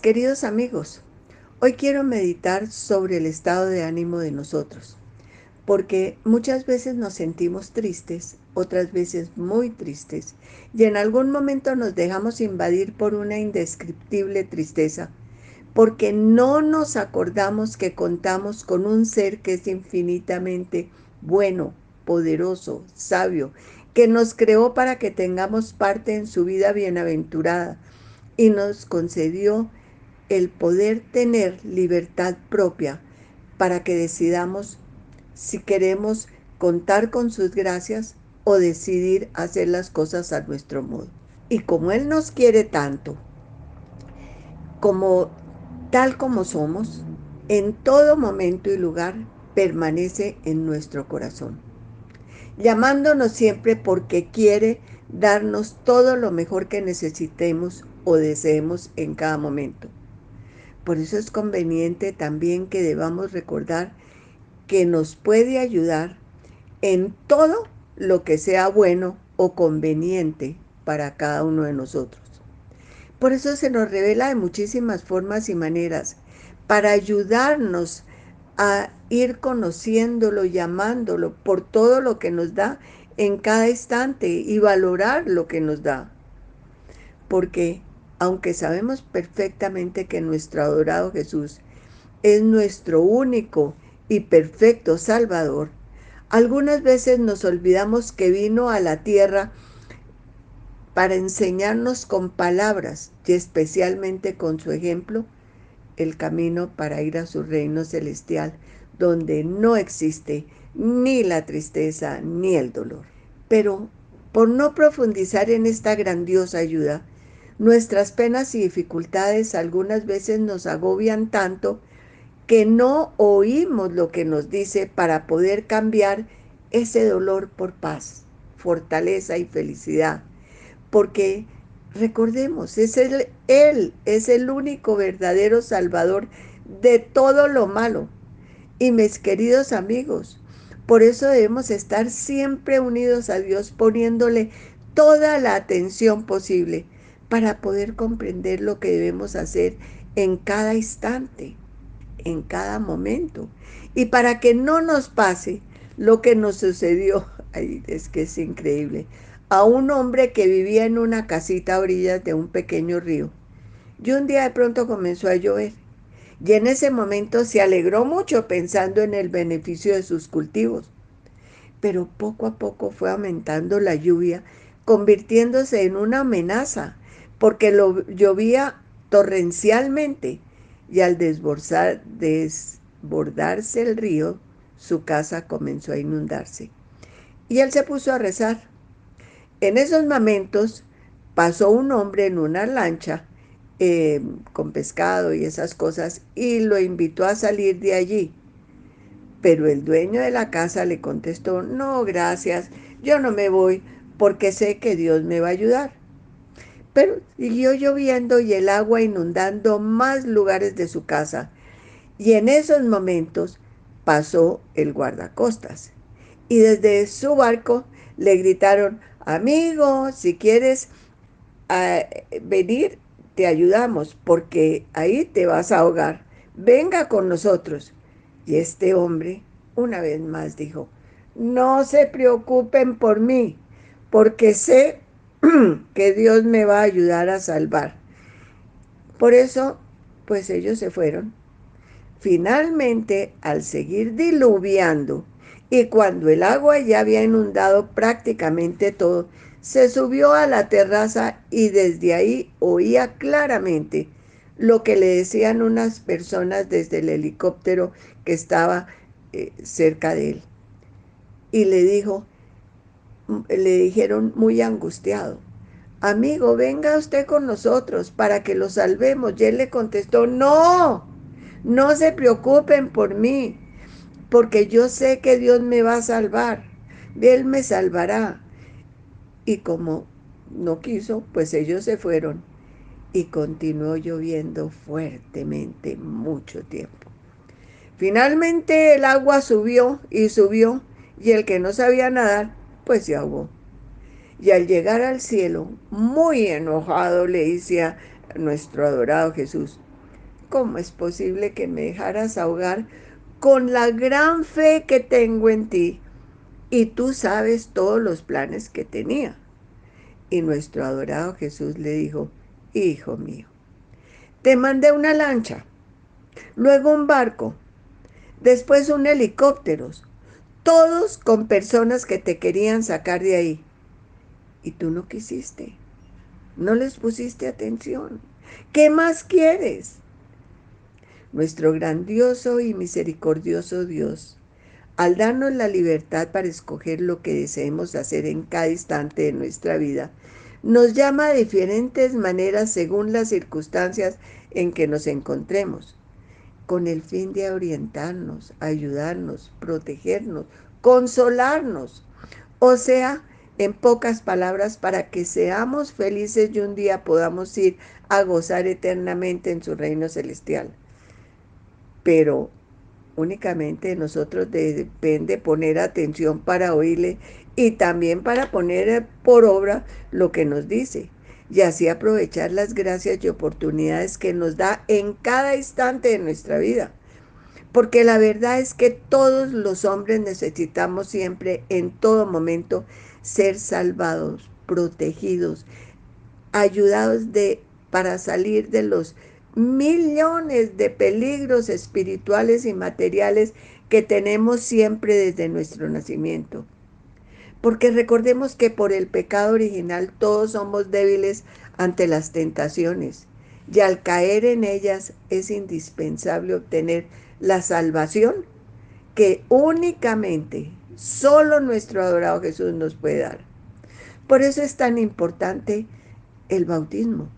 Queridos amigos, hoy quiero meditar sobre el estado de ánimo de nosotros, porque muchas veces nos sentimos tristes, otras veces muy tristes, y en algún momento nos dejamos invadir por una indescriptible tristeza, porque no nos acordamos que contamos con un ser que es infinitamente bueno, poderoso, sabio, que nos creó para que tengamos parte en su vida bienaventurada y nos concedió el poder tener libertad propia para que decidamos si queremos contar con sus gracias o decidir hacer las cosas a nuestro modo. Y como Él nos quiere tanto, como tal como somos, en todo momento y lugar permanece en nuestro corazón, llamándonos siempre porque quiere darnos todo lo mejor que necesitemos o deseemos en cada momento. Por eso es conveniente también que debamos recordar que nos puede ayudar en todo lo que sea bueno o conveniente para cada uno de nosotros. Por eso se nos revela de muchísimas formas y maneras para ayudarnos a ir conociéndolo, llamándolo por todo lo que nos da en cada instante y valorar lo que nos da. Porque aunque sabemos perfectamente que nuestro adorado Jesús es nuestro único y perfecto Salvador, algunas veces nos olvidamos que vino a la tierra para enseñarnos con palabras y especialmente con su ejemplo el camino para ir a su reino celestial, donde no existe ni la tristeza ni el dolor. Pero por no profundizar en esta grandiosa ayuda, Nuestras penas y dificultades algunas veces nos agobian tanto que no oímos lo que nos dice para poder cambiar ese dolor por paz, fortaleza y felicidad. Porque recordemos, es Él es el único verdadero salvador de todo lo malo. Y mis queridos amigos, por eso debemos estar siempre unidos a Dios, poniéndole toda la atención posible para poder comprender lo que debemos hacer en cada instante, en cada momento. Y para que no nos pase lo que nos sucedió, es que es increíble, a un hombre que vivía en una casita a orillas de un pequeño río. Y un día de pronto comenzó a llover. Y en ese momento se alegró mucho pensando en el beneficio de sus cultivos. Pero poco a poco fue aumentando la lluvia, convirtiéndose en una amenaza porque lo, llovía torrencialmente y al desbordar, desbordarse el río, su casa comenzó a inundarse. Y él se puso a rezar. En esos momentos pasó un hombre en una lancha eh, con pescado y esas cosas y lo invitó a salir de allí. Pero el dueño de la casa le contestó, no, gracias, yo no me voy porque sé que Dios me va a ayudar. Pero siguió lloviendo y el agua inundando más lugares de su casa. Y en esos momentos pasó el guardacostas. Y desde su barco le gritaron, amigo, si quieres ah, venir, te ayudamos, porque ahí te vas a ahogar. Venga con nosotros. Y este hombre una vez más dijo, no se preocupen por mí, porque sé que Dios me va a ayudar a salvar. Por eso, pues ellos se fueron. Finalmente, al seguir diluviando y cuando el agua ya había inundado prácticamente todo, se subió a la terraza y desde ahí oía claramente lo que le decían unas personas desde el helicóptero que estaba eh, cerca de él. Y le dijo, le dijeron muy angustiado, amigo, venga usted con nosotros para que lo salvemos. Y él le contestó, no, no se preocupen por mí, porque yo sé que Dios me va a salvar, Él me salvará. Y como no quiso, pues ellos se fueron y continuó lloviendo fuertemente mucho tiempo. Finalmente el agua subió y subió y el que no sabía nadar pues se ahogó. Y al llegar al cielo, muy enojado, le decía nuestro adorado Jesús, ¿cómo es posible que me dejaras ahogar con la gran fe que tengo en ti? Y tú sabes todos los planes que tenía. Y nuestro adorado Jesús le dijo, Hijo mío, te mandé una lancha, luego un barco, después un helicóptero, todos con personas que te querían sacar de ahí. Y tú no quisiste, no les pusiste atención. ¿Qué más quieres? Nuestro grandioso y misericordioso Dios, al darnos la libertad para escoger lo que deseemos hacer en cada instante de nuestra vida, nos llama de diferentes maneras según las circunstancias en que nos encontremos, con el fin de orientarnos, ayudarnos, protegernos, consolarnos. O sea, en pocas palabras, para que seamos felices y un día podamos ir a gozar eternamente en su reino celestial. Pero únicamente nosotros depende poner atención para oírle y también para poner por obra lo que nos dice y así aprovechar las gracias y oportunidades que nos da en cada instante de nuestra vida. Porque la verdad es que todos los hombres necesitamos siempre, en todo momento, ser salvados, protegidos, ayudados de, para salir de los millones de peligros espirituales y materiales que tenemos siempre desde nuestro nacimiento. Porque recordemos que por el pecado original todos somos débiles ante las tentaciones y al caer en ellas es indispensable obtener la salvación que únicamente solo nuestro adorado Jesús nos puede dar. Por eso es tan importante el bautismo,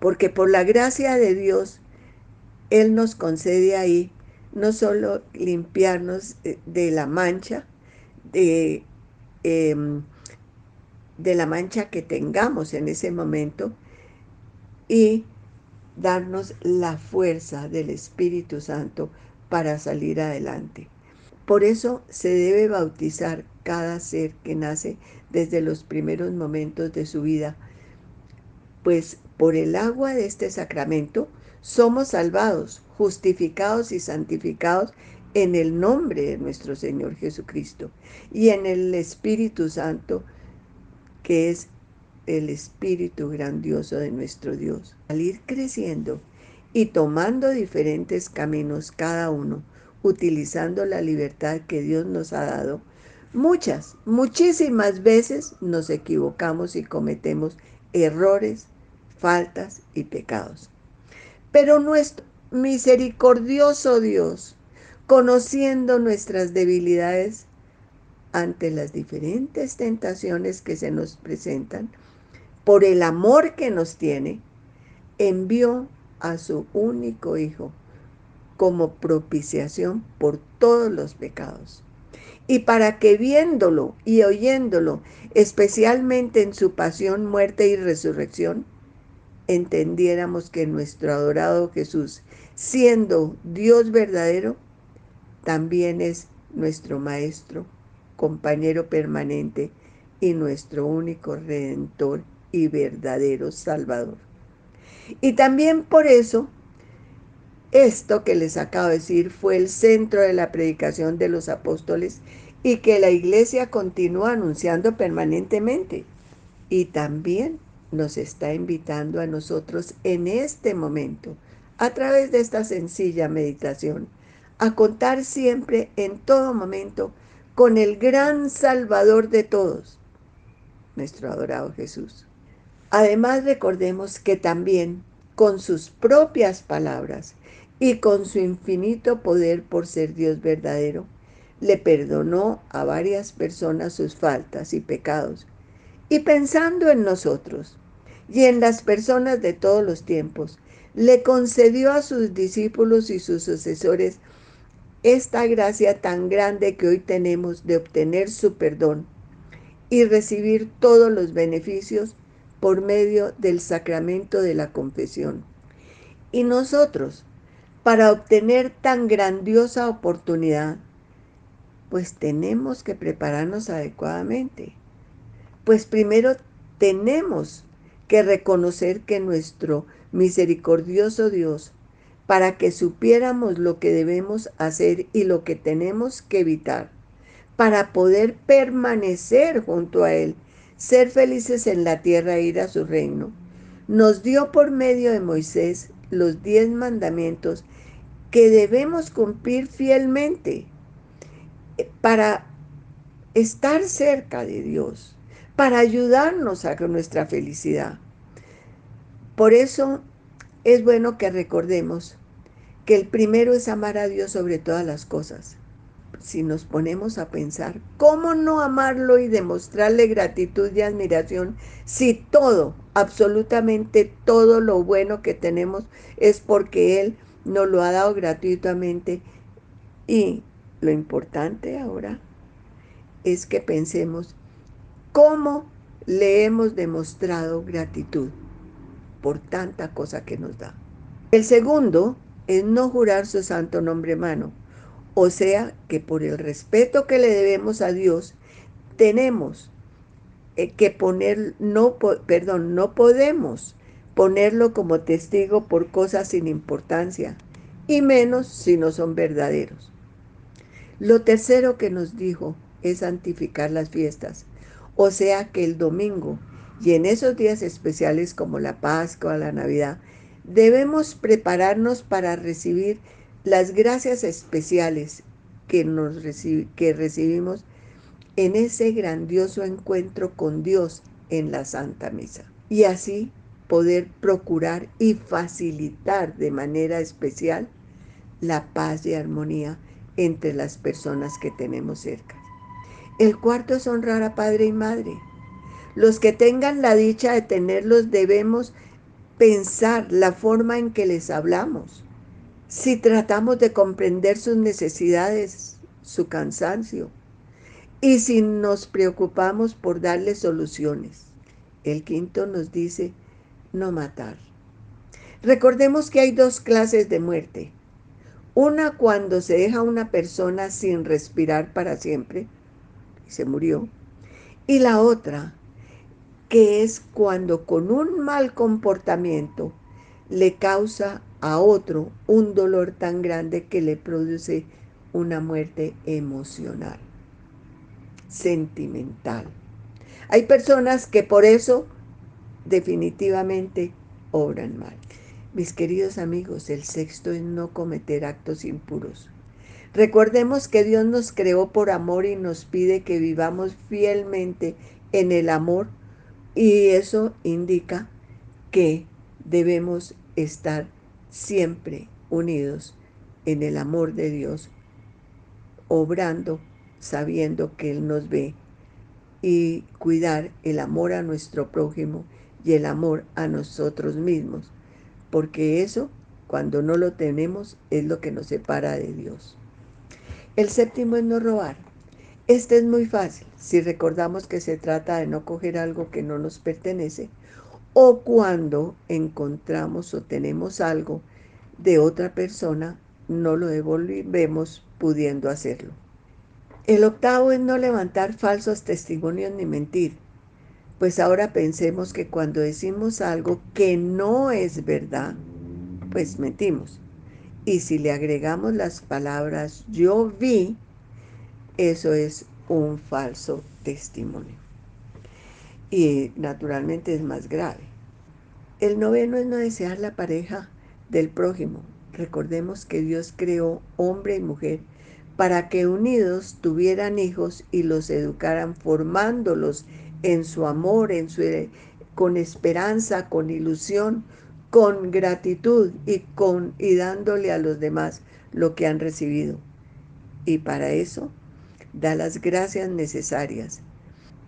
porque por la gracia de Dios, Él nos concede ahí no solo limpiarnos de la mancha, de Em, de la mancha que tengamos en ese momento y darnos la fuerza del Espíritu Santo para salir adelante. Por eso se debe bautizar cada ser que nace desde los primeros momentos de su vida, pues por el agua de este sacramento somos salvados, justificados y santificados en el nombre de nuestro Señor Jesucristo y en el Espíritu Santo, que es el Espíritu grandioso de nuestro Dios. Al ir creciendo y tomando diferentes caminos cada uno, utilizando la libertad que Dios nos ha dado, muchas, muchísimas veces nos equivocamos y cometemos errores, faltas y pecados. Pero nuestro misericordioso Dios, conociendo nuestras debilidades ante las diferentes tentaciones que se nos presentan, por el amor que nos tiene, envió a su único Hijo como propiciación por todos los pecados. Y para que viéndolo y oyéndolo, especialmente en su pasión, muerte y resurrección, entendiéramos que nuestro adorado Jesús, siendo Dios verdadero, también es nuestro Maestro, compañero permanente y nuestro único Redentor y verdadero Salvador. Y también por eso, esto que les acabo de decir fue el centro de la predicación de los apóstoles y que la iglesia continúa anunciando permanentemente. Y también nos está invitando a nosotros en este momento, a través de esta sencilla meditación, a contar siempre, en todo momento, con el gran Salvador de todos, nuestro adorado Jesús. Además recordemos que también con sus propias palabras y con su infinito poder por ser Dios verdadero, le perdonó a varias personas sus faltas y pecados. Y pensando en nosotros y en las personas de todos los tiempos, le concedió a sus discípulos y sus sucesores esta gracia tan grande que hoy tenemos de obtener su perdón y recibir todos los beneficios por medio del sacramento de la confesión. Y nosotros, para obtener tan grandiosa oportunidad, pues tenemos que prepararnos adecuadamente. Pues primero tenemos que reconocer que nuestro misericordioso Dios, para que supiéramos lo que debemos hacer y lo que tenemos que evitar, para poder permanecer junto a Él, ser felices en la tierra e ir a su reino, nos dio por medio de Moisés los diez mandamientos que debemos cumplir fielmente para estar cerca de Dios, para ayudarnos a nuestra felicidad. Por eso es bueno que recordemos que el primero es amar a Dios sobre todas las cosas. Si nos ponemos a pensar, ¿cómo no amarlo y demostrarle gratitud y admiración si todo, absolutamente todo lo bueno que tenemos es porque Él nos lo ha dado gratuitamente? Y lo importante ahora es que pensemos cómo le hemos demostrado gratitud por tanta cosa que nos da. El segundo es no jurar su santo nombre mano, o sea que por el respeto que le debemos a Dios, tenemos eh, que poner, no, perdón, no podemos ponerlo como testigo por cosas sin importancia, y menos si no son verdaderos. Lo tercero que nos dijo es santificar las fiestas, o sea que el domingo y en esos días especiales como la Pascua, la Navidad, debemos prepararnos para recibir las gracias especiales que, nos que recibimos en ese grandioso encuentro con Dios en la Santa Misa. Y así poder procurar y facilitar de manera especial la paz y armonía entre las personas que tenemos cerca. El cuarto es honrar a padre y madre. Los que tengan la dicha de tenerlos debemos pensar la forma en que les hablamos. Si tratamos de comprender sus necesidades, su cansancio, y si nos preocupamos por darles soluciones. El quinto nos dice no matar. Recordemos que hay dos clases de muerte. Una cuando se deja una persona sin respirar para siempre y se murió. Y la otra, que es cuando con un mal comportamiento le causa a otro un dolor tan grande que le produce una muerte emocional, sentimental. Hay personas que por eso definitivamente obran mal. Mis queridos amigos, el sexto es no cometer actos impuros. Recordemos que Dios nos creó por amor y nos pide que vivamos fielmente en el amor y eso indica que debemos estar siempre unidos en el amor de Dios, obrando sabiendo que Él nos ve y cuidar el amor a nuestro prójimo y el amor a nosotros mismos porque eso, cuando no lo tenemos, es lo que nos separa de Dios. El séptimo es no robar. Este es muy fácil si recordamos que se trata de no coger algo que no nos pertenece o cuando encontramos o tenemos algo de otra persona, no lo devolvemos pudiendo hacerlo. El octavo es no levantar falsos testimonios ni mentir. Pues ahora pensemos que cuando decimos algo que no es verdad, pues mentimos. Y si le agregamos las palabras yo vi, eso es un falso testimonio. Y naturalmente es más grave. El noveno es no desear la pareja del prójimo. Recordemos que Dios creó hombre y mujer para que unidos tuvieran hijos y los educaran formándolos en su amor, en su, con esperanza, con ilusión, con gratitud y, con, y dándole a los demás lo que han recibido. Y para eso da las gracias necesarias.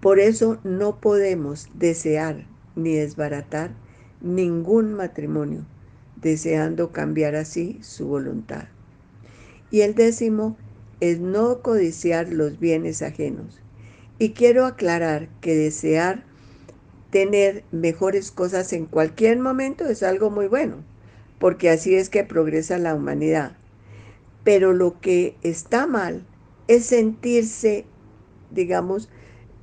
Por eso no podemos desear ni desbaratar ningún matrimonio, deseando cambiar así su voluntad. Y el décimo es no codiciar los bienes ajenos, y quiero aclarar que desear tener mejores cosas en cualquier momento es algo muy bueno, porque así es que progresa la humanidad. Pero lo que está mal es sentirse, digamos,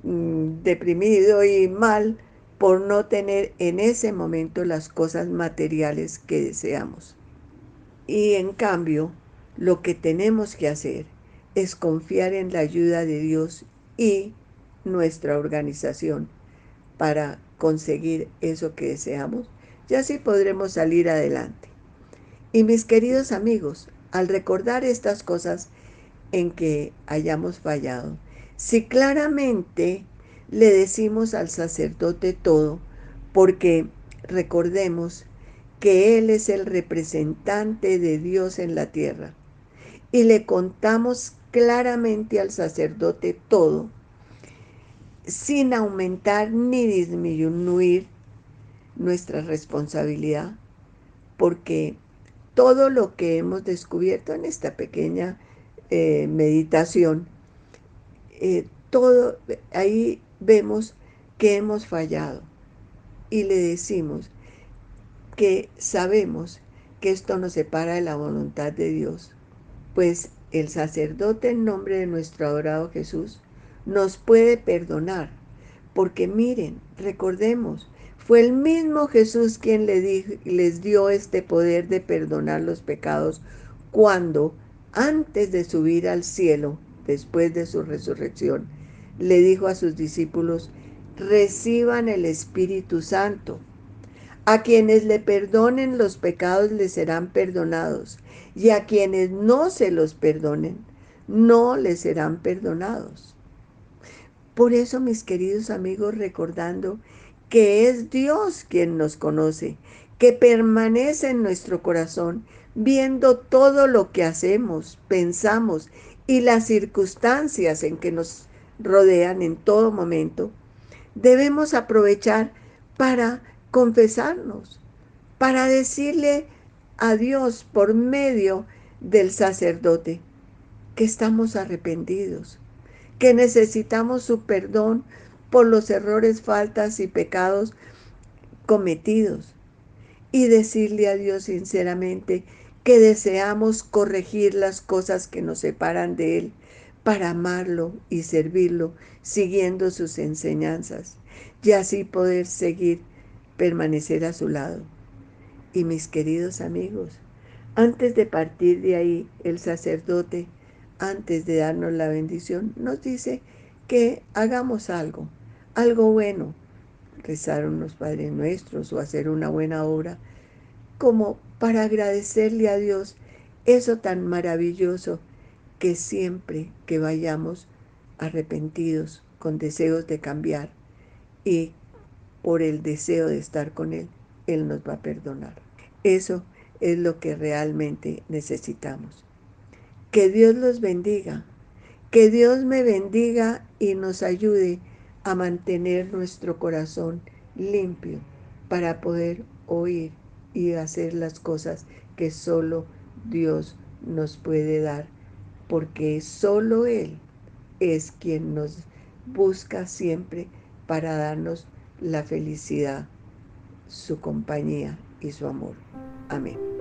mm, deprimido y mal por no tener en ese momento las cosas materiales que deseamos. Y en cambio, lo que tenemos que hacer es confiar en la ayuda de Dios y nuestra organización para conseguir eso que deseamos, y así podremos salir adelante. Y mis queridos amigos, al recordar estas cosas en que hayamos fallado, si claramente le decimos al sacerdote todo, porque recordemos que Él es el representante de Dios en la tierra, y le contamos claramente al sacerdote todo, sin aumentar ni disminuir nuestra responsabilidad, porque todo lo que hemos descubierto en esta pequeña eh, meditación, eh, todo ahí vemos que hemos fallado y le decimos que sabemos que esto nos separa de la voluntad de Dios, pues el sacerdote en nombre de nuestro adorado Jesús nos puede perdonar, porque miren, recordemos, fue el mismo Jesús quien les dio este poder de perdonar los pecados cuando, antes de subir al cielo, después de su resurrección, le dijo a sus discípulos, reciban el Espíritu Santo. A quienes le perdonen los pecados les serán perdonados, y a quienes no se los perdonen, no les serán perdonados. Por eso, mis queridos amigos, recordando que es Dios quien nos conoce, que permanece en nuestro corazón, viendo todo lo que hacemos, pensamos y las circunstancias en que nos rodean en todo momento, debemos aprovechar para confesarnos, para decirle a Dios por medio del sacerdote que estamos arrepentidos, que necesitamos su perdón por los errores, faltas y pecados cometidos y decirle a Dios sinceramente que deseamos corregir las cosas que nos separan de Él para amarlo y servirlo siguiendo sus enseñanzas y así poder seguir, permanecer a su lado. Y mis queridos amigos, antes de partir de ahí, el sacerdote, antes de darnos la bendición, nos dice que hagamos algo, algo bueno, rezar unos Padres Nuestros o hacer una buena obra, como para agradecerle a Dios eso tan maravilloso que siempre que vayamos arrepentidos, con deseos de cambiar y por el deseo de estar con Él, Él nos va a perdonar. Eso es lo que realmente necesitamos. Que Dios los bendiga, que Dios me bendiga y nos ayude a mantener nuestro corazón limpio para poder oír y hacer las cosas que solo Dios nos puede dar porque solo Él es quien nos busca siempre para darnos la felicidad, su compañía y su amor. Amén.